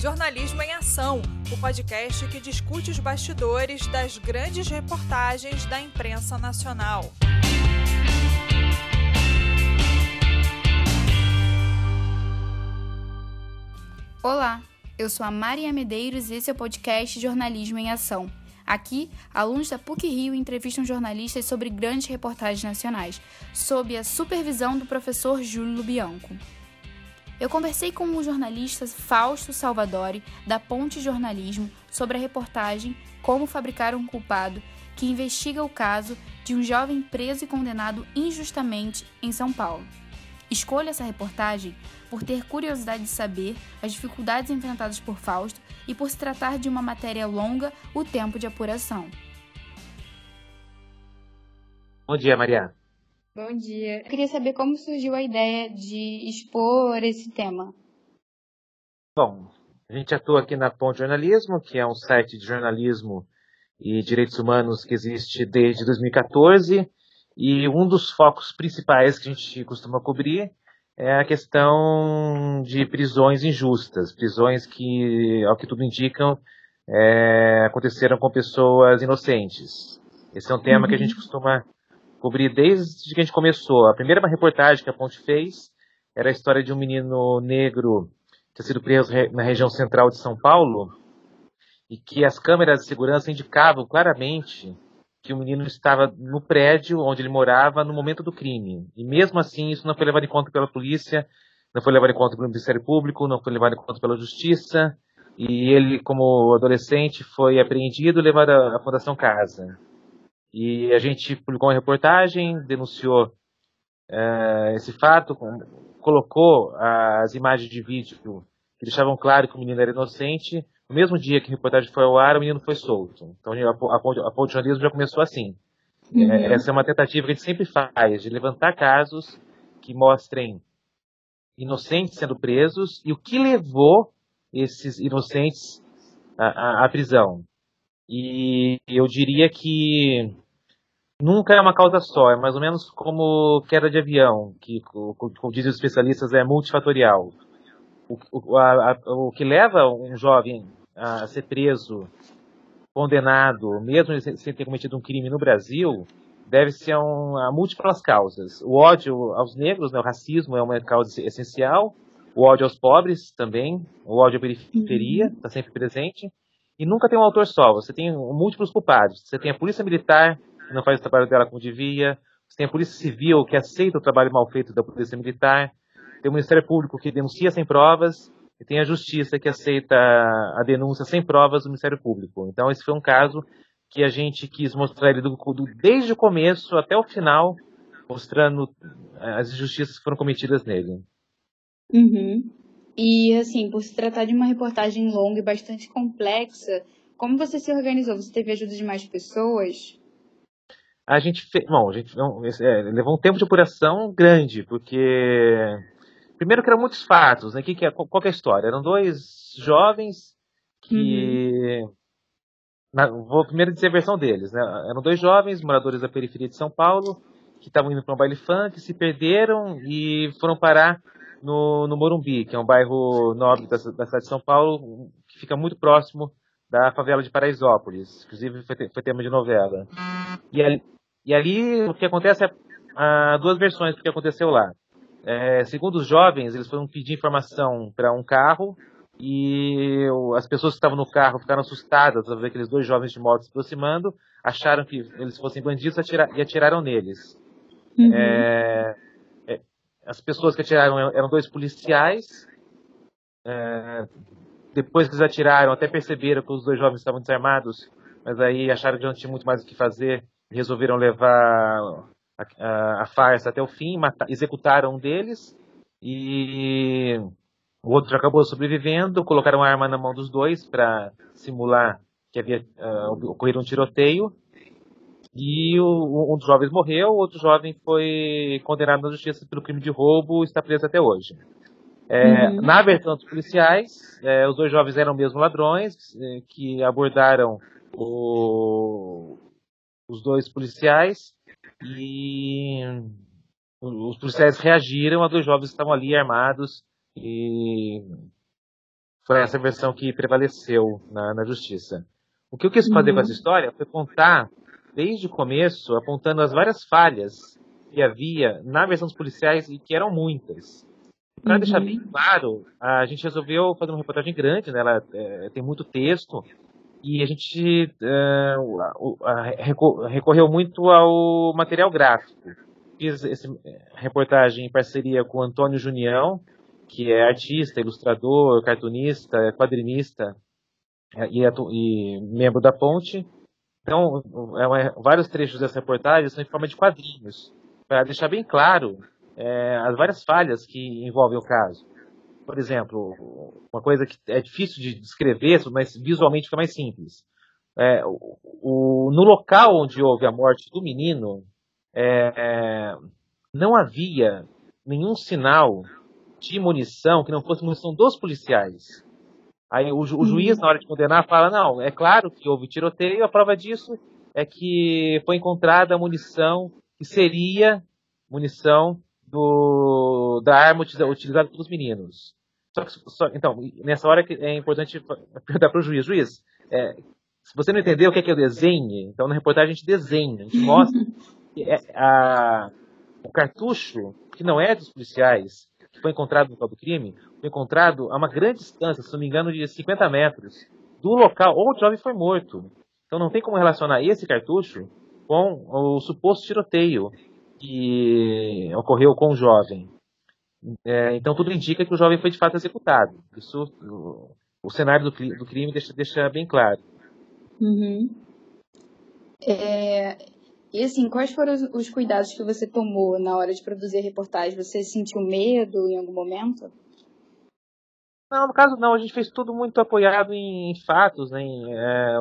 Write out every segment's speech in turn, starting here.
Jornalismo em Ação, o podcast que discute os bastidores das grandes reportagens da imprensa nacional. Olá, eu sou a Maria Medeiros e esse é o podcast Jornalismo em Ação. Aqui, alunos da PUC Rio entrevistam jornalistas sobre grandes reportagens nacionais, sob a supervisão do professor Júlio Bianco. Eu conversei com o jornalista Fausto Salvadori, da Ponte Jornalismo, sobre a reportagem Como Fabricar um Culpado, que investiga o caso de um jovem preso e condenado injustamente em São Paulo. Escolho essa reportagem por ter curiosidade de saber as dificuldades enfrentadas por Fausto e por se tratar de uma matéria longa, o tempo de apuração. Bom dia, Maria. Bom dia. Eu queria saber como surgiu a ideia de expor esse tema. Bom, a gente atua aqui na Ponte Jornalismo, que é um site de jornalismo e direitos humanos que existe desde 2014 e um dos focos principais que a gente costuma cobrir é a questão de prisões injustas, prisões que, ao que tudo indicam, é, aconteceram com pessoas inocentes. Esse é um tema uhum. que a gente uhum. costuma cobrir desde que a gente começou. A primeira reportagem que a Ponte fez era a história de um menino negro que tinha sido preso na região central de São Paulo e que as câmeras de segurança indicavam claramente que o menino estava no prédio onde ele morava no momento do crime. E mesmo assim, isso não foi levado em conta pela polícia, não foi levado em conta pelo Ministério Público, não foi levado em conta pela Justiça. E ele, como adolescente, foi apreendido e levado à Fundação Casa. E a gente publicou uma reportagem, denunciou uh, esse fato, colocou as imagens de vídeo que deixavam claro que o menino era inocente, no mesmo dia que a reportagem foi ao ar, o menino foi solto. Então a, a, jornalismo já começou assim. Uhum. É, essa é uma tentativa que a gente sempre faz, de levantar casos que mostrem inocentes sendo presos e o que levou esses inocentes à, à, à prisão. E eu diria que nunca é uma causa só, é mais ou menos como queda de avião, que, como dizem os especialistas, é multifatorial. O, o, a, a, o que leva um jovem a ser preso, condenado, mesmo sem ter cometido um crime no Brasil, deve ser um, a múltiplas causas. O ódio aos negros, né, o racismo é uma causa essencial, o ódio aos pobres também, o ódio à periferia está uhum. sempre presente, e nunca tem um autor só, você tem múltiplos culpados. Você tem a polícia militar, que não faz o trabalho dela como devia, você tem a polícia civil, que aceita o trabalho mal feito da polícia militar, tem o Ministério Público, que denuncia sem provas, e tem a justiça que aceita a denúncia sem provas do Ministério Público. Então esse foi um caso que a gente quis mostrar ele do, do, desde o começo até o final, mostrando eh, as injustiças que foram cometidas nele. Uhum. E assim, por se tratar de uma reportagem longa e bastante complexa, como você se organizou? Você teve ajuda de mais pessoas? A gente fez, bom, a gente é, levou um tempo de apuração grande, porque Primeiro que eram muitos fatos, né? Que, que, é, qual que é a história? Eram dois jovens que. Uhum. Na, vou primeiro dizer a versão deles, né? Eram dois jovens, moradores da periferia de São Paulo, que estavam indo para um baile funk, se perderam e foram parar no, no Morumbi, que é um bairro nobre da, da cidade de São Paulo, que fica muito próximo da favela de Paraisópolis. Inclusive foi, foi tema de novela. E ali, e ali o que acontece é há duas versões do que aconteceu lá. É, segundo os jovens, eles foram pedir informação para um carro e as pessoas que estavam no carro ficaram assustadas ao ver aqueles dois jovens de moto se aproximando, acharam que eles fossem bandidos e atiraram neles. Uhum. É, as pessoas que atiraram eram dois policiais. É, depois que eles atiraram, até perceberam que os dois jovens estavam desarmados, mas aí acharam que não tinha muito mais o que fazer e resolveram levar a, a, farsa até o fim, executaram um deles e o outro acabou sobrevivendo, colocaram a arma na mão dos dois para simular que havia uh, ocorrido um tiroteio. E o, um dos jovens morreu, o outro jovem foi condenado na justiça pelo crime de roubo e está preso até hoje. É, uhum. Na versão dos policiais, é, os dois jovens eram mesmo ladrões é, que abordaram o, os dois policiais e os policiais reagiram a dois jovens estavam ali armados e Foi essa versão que prevaleceu na, na justiça. O que eu quis fazer uhum. com essa história foi contar, desde o começo, apontando as várias falhas que havia na versão dos policiais e que eram muitas. Para uhum. deixar bem claro, a gente resolveu fazer uma reportagem grande, né? ela é, tem muito texto, e a gente é, recorreu muito ao material gráfico. Fiz essa reportagem em parceria com o Antônio Junião, que é artista, ilustrador, cartunista, quadrinista é, e, e membro da Ponte. Então, é uma, vários trechos dessa reportagem são em forma de quadrinhos, para deixar bem claro é, as várias falhas que envolvem o caso. Por exemplo, uma coisa que é difícil de descrever, mas visualmente fica mais simples. É, o, o, no local onde houve a morte do menino, é, é não havia nenhum sinal de munição que não fosse munição dos policiais. Aí o, ju, o juiz, uhum. na hora de condenar, fala: não, é claro que houve tiroteio, a prova disso é que foi encontrada munição que seria munição do, da arma utilizada pelos meninos. Só que, só, então, nessa hora é importante perguntar para o juiz: juiz, é, se você não entendeu o que é que eu desenhe, então na reportagem a gente desenha, a gente mostra que é, a, o cartucho, que não é dos policiais, que foi encontrado no local do crime, encontrado a uma grande distância, se não me engano, de 50 metros, do local onde o jovem foi morto. Então não tem como relacionar esse cartucho com o suposto tiroteio que ocorreu com o jovem. É, então tudo indica que o jovem foi de fato executado. Isso, o, o cenário do, do, crime deixa, deixa bem claro. Uhum. É, e assim, quais foram os, os, cuidados que você tomou na hora de produzir a reportagem? Você sentiu medo em algum momento? Não, no caso não, a gente fez tudo muito apoiado em, fatos, né, em, é,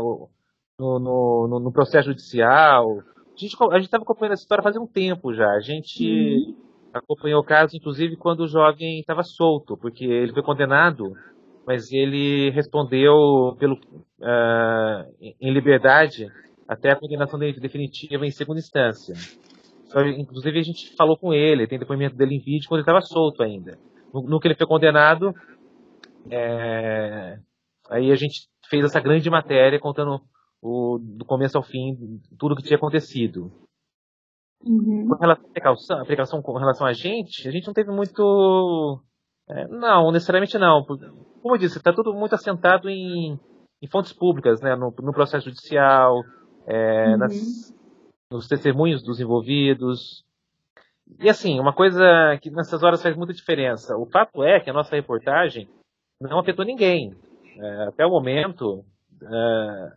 no, no, no, processo judicial. A gente a estava acompanhando essa história faz um tempo já. A gente uhum. acompanhou o caso, inclusive, quando o jovem estava solto, porque ele foi condenado, mas ele respondeu pelo, uh, em liberdade até a condenação definitiva em segunda instância. Só, inclusive a gente falou com ele, tem depoimento dele em vídeo quando ele estava solto ainda. No, no, que ele foi condenado, é, aí a gente fez essa grande matéria contando o, do começo ao fim tudo o que tinha acontecido. Uhum. Com relação à precaução, a precaução com relação a gente, a gente não teve muito. É, não, necessariamente não. Como eu disse, está tudo muito assentado em, em fontes públicas, né, no, no processo judicial, é, uhum. nas, nos testemunhos dos envolvidos. E assim, uma coisa que nessas horas faz muita diferença. O fato é que a nossa reportagem não afetou ninguém. É, até o momento, é,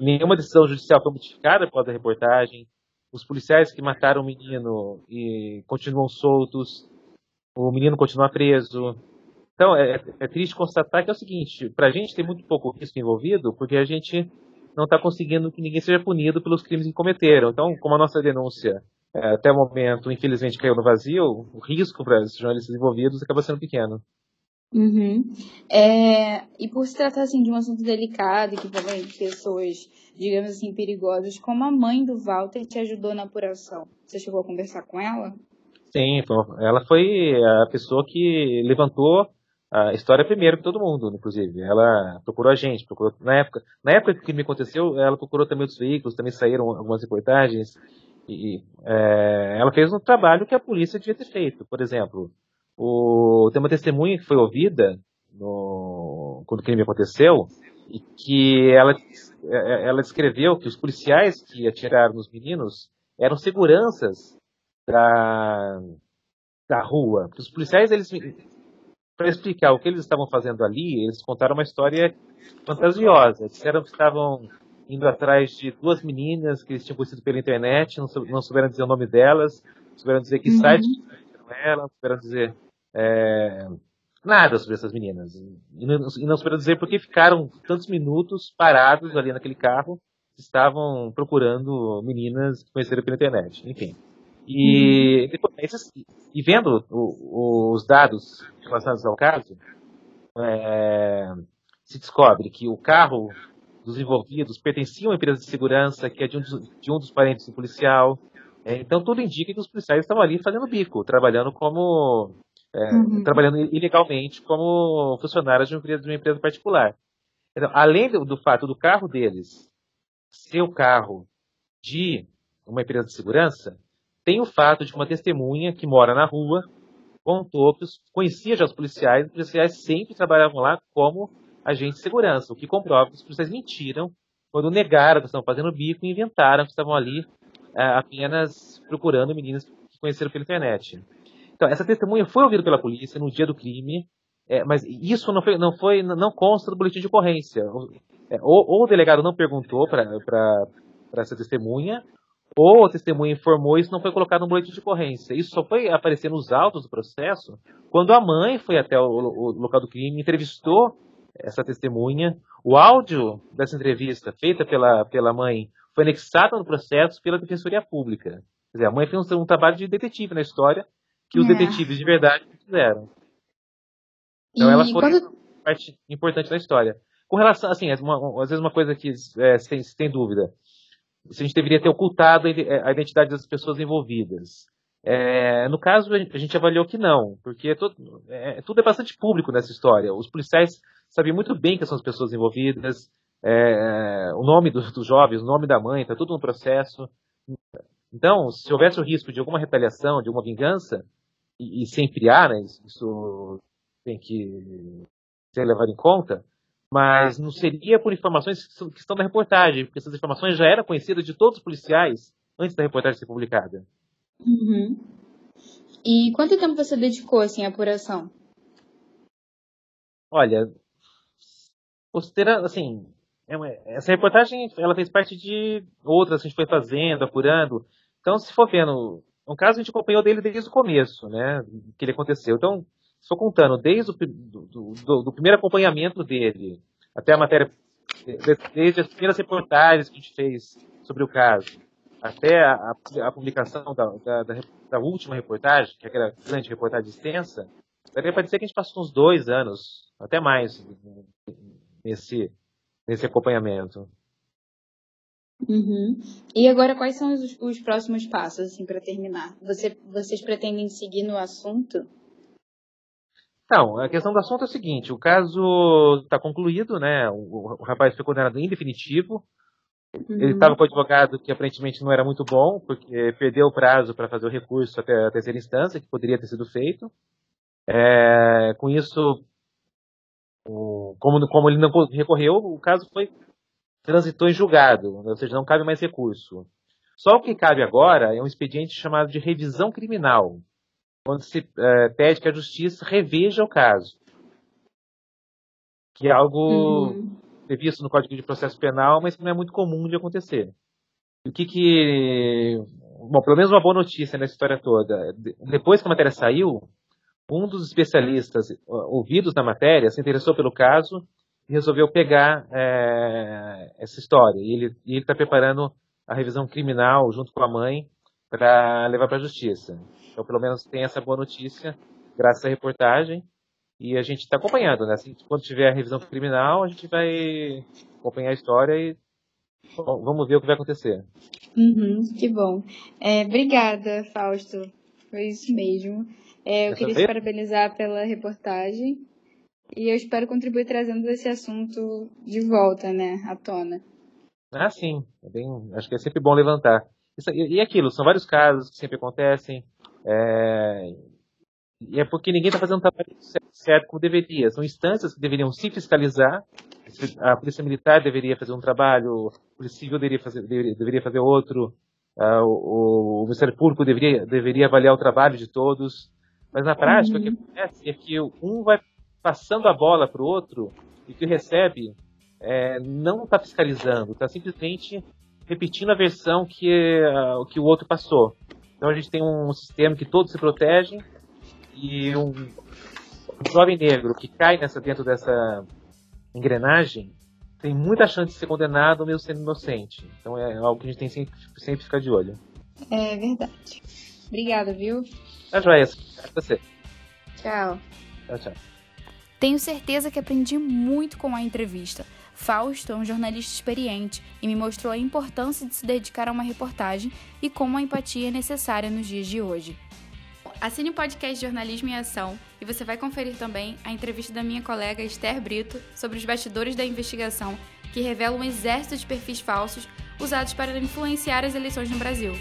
nenhuma decisão judicial foi modificada após a reportagem. Os policiais que mataram o menino e continuam soltos. O menino continua preso. Então, é, é triste constatar que é o seguinte: para a gente tem muito pouco risco envolvido, porque a gente não está conseguindo que ninguém seja punido pelos crimes que cometeram. Então, como a nossa denúncia é, até o momento, infelizmente, caiu no vazio, o risco para os jornalistas envolvidos acaba sendo pequeno. Uhum. É, e por se tratar assim, de um assunto delicado que envolve pessoas, digamos assim, perigosas, como a mãe do Walter te ajudou na apuração? Você chegou a conversar com ela? Sim, ela foi a pessoa que levantou a história primeiro que todo mundo, inclusive. Ela procurou a gente, procurou na época, na época que me aconteceu, ela procurou também os veículos, também saíram algumas reportagens e é, ela fez um trabalho que a polícia devia ter feito. Por exemplo, o, tem uma testemunha que foi ouvida no, quando o crime aconteceu e que ela, ela descreveu que os policiais que atiraram nos meninos eram seguranças da, da rua. Os policiais eles para explicar o que eles estavam fazendo ali, eles contaram uma história fantasiosa. Disseram que estavam indo atrás de duas meninas que eles tinham conhecido pela internet, não, não souberam dizer o nome delas, não souberam dizer que uhum. site eram elas, não souberam dizer é, nada sobre essas meninas. E não, e não souberam dizer porque ficaram tantos minutos parados ali naquele carro, estavam procurando meninas que conheceram pela internet. Enfim. E, uhum. e vendo o, os dados relacionados ao caso, é, se descobre que o carro dos envolvidos pertencia a uma empresa de segurança que é de um dos, de um dos parentes do policial. É, então tudo indica que os policiais estavam ali fazendo bico, trabalhando como é, uhum. trabalhando ilegalmente como funcionários de uma empresa, de uma empresa particular. Então, além do, do, fato do carro deles ser o carro de uma empresa de segurança, tem o fato de uma testemunha que mora na rua contou que conhecia já os policiais, os policiais sempre trabalhavam lá como agentes de segurança, o que comprova que os policiais mentiram quando negaram que estavam fazendo bico e inventaram que estavam ali é, apenas procurando meninas que conheceram pela internet. Então, essa testemunha foi ouvida pela polícia no dia do crime, é, mas isso não foi, não foi, não consta do boletim de ocorrência. É, ou, ou, o delegado não perguntou para essa testemunha, ou a testemunha informou isso não foi colocado no boletim de ocorrência. Isso só foi aparecer nos autos do processo quando a mãe foi até o, o local do crime, entrevistou essa testemunha. O áudio dessa entrevista feita pela, pela mãe foi anexado no processo pela Defensoria Pública. Quer dizer, a mãe fez um, um trabalho de detetive na história que os é. detetives de verdade fizeram. Então e ela foi quando... parte importante da história. Com relação, assim, uma, às vezes uma coisa que é, sem, sem dúvida, se a gente deveria ter ocultado a identidade das pessoas envolvidas. É, no caso, a gente avaliou que não, porque tudo é, tudo é bastante público nessa história. Os policiais sabiam muito bem quem são as pessoas envolvidas, é, o nome dos, dos jovens, o nome da mãe, está tudo no processo. Então, se houvesse o risco de alguma retaliação, de alguma vingança, e, e sempre há, né, isso tem que ser levado em conta, mas não seria por informações que estão na reportagem, porque essas informações já eram conhecidas de todos os policiais antes da reportagem ser publicada. Uhum. E quanto tempo você dedicou assim à apuração? Olha, considerando assim, é essa reportagem ela fez parte de outras que a gente foi fazendo, apurando. Então, se for vendo, um caso a gente acompanhou dele desde o começo, né, que ele aconteceu. Então, estou contando desde o do, do, do, primeiro acompanhamento dele até a matéria, desde as primeiras reportagens que a gente fez sobre o caso, até a, a publicação da, da, da, da, última reportagem, que é aquela grande reportagem extensa, daria para dizer que a gente passou uns dois anos, até mais, nesse, nesse acompanhamento. Uhum. E agora, quais são os, os próximos passos, assim, para terminar? Você, vocês pretendem seguir no assunto? Então, a questão do assunto é o seguinte: o caso está concluído, né? O, o, rapaz foi condenado em definitivo. Uhum. Ele estava com o advogado que aparentemente não era muito bom, porque perdeu o prazo para fazer o recurso até a terceira instância, que poderia ter sido feito. É, com isso, como, como ele não recorreu, o caso foi transitou em julgado, ou seja, não cabe mais recurso. Só o que cabe agora é um expediente chamado de revisão criminal, onde se é, pede que a justiça reveja o caso. Que é algo uhum. previsto no Código de Processo Penal, mas que não é muito comum de acontecer. O que que. Bom, pelo menos uma boa notícia nessa história toda. Depois que a matéria saiu, um dos especialistas ouvidos na matéria se interessou pelo caso resolveu pegar é, essa história. E ele está preparando a revisão criminal junto com a mãe para levar para a justiça. Então, pelo menos tem essa boa notícia, graças à reportagem. E a gente está acompanhando, né? Assim, quando tiver a revisão criminal, a gente vai acompanhar a história e bom, vamos ver o que vai acontecer. Uhum, que bom. É, obrigada, Fausto. Foi isso mesmo. É, eu queria te parabenizar pela reportagem e eu espero contribuir trazendo esse assunto de volta, né, à tona. Ah, sim. É bem, acho que é sempre bom levantar. Isso, e, e aquilo, são vários casos que sempre acontecem. É, e é porque ninguém está fazendo o trabalho certo como deveria. São instâncias que deveriam se fiscalizar. A Polícia Militar deveria fazer um trabalho, a Polícia Civil deveria fazer, deveria, deveria fazer outro, uh, o, o, Ministério Público deveria, deveria avaliar o trabalho de todos. Mas na prática, uhum. o que uhum. acontece é que um vai passando a bola para o outro e que recebe é, não está fiscalizando, está simplesmente repetindo a versão que, uh, que o outro passou. Então a gente tem um sistema que todos se protegem e um, um jovem negro que cai nessa, dentro dessa engrenagem tem muita chance de ser condenado mesmo sendo inocente. Então é algo que a gente tem sempre, sempre ficar de olho. É verdade. Obrigada, viu? Tá joia. Você. Tchau. Tchau, tchau. Tenho certeza que aprendi muito com a entrevista. Fausto é um jornalista experiente e me mostrou a importância de se dedicar a uma reportagem e como a empatia é necessária nos dias de hoje. Assine o podcast Jornalismo em Ação e você vai conferir também a entrevista da minha colega Esther Brito sobre os bastidores da investigação que revela um exército de perfis falsos usados para influenciar as eleições no Brasil.